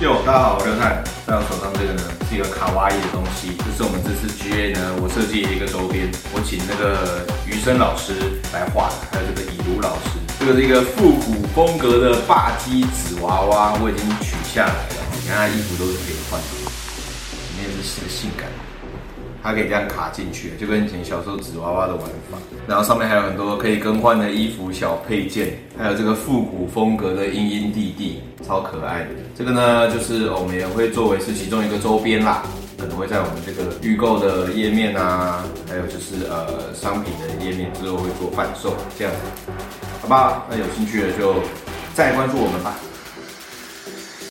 哟，大家好，我是汉。在我手上这个呢，是一个卡哇伊的东西，这是我们这次 GA 呢，我设计的一个周边，我请那个余生老师来画的，还有这个以如老师，这个是一个复古风格的霸基纸娃娃，我已经取下来了，你看它衣服都是可以换的，里面是性感。它可以这样卡进去，就跟以前小时候纸娃娃的玩法。然后上面还有很多可以更换的衣服小配件，还有这个复古风格的阴阴弟弟，超可爱的。这个呢，就是我们也会作为是其中一个周边啦，可能会在我们这个预购的页面啊，还有就是呃商品的页面之后会做贩售这样子，好吧？那有兴趣的就再关注我们吧。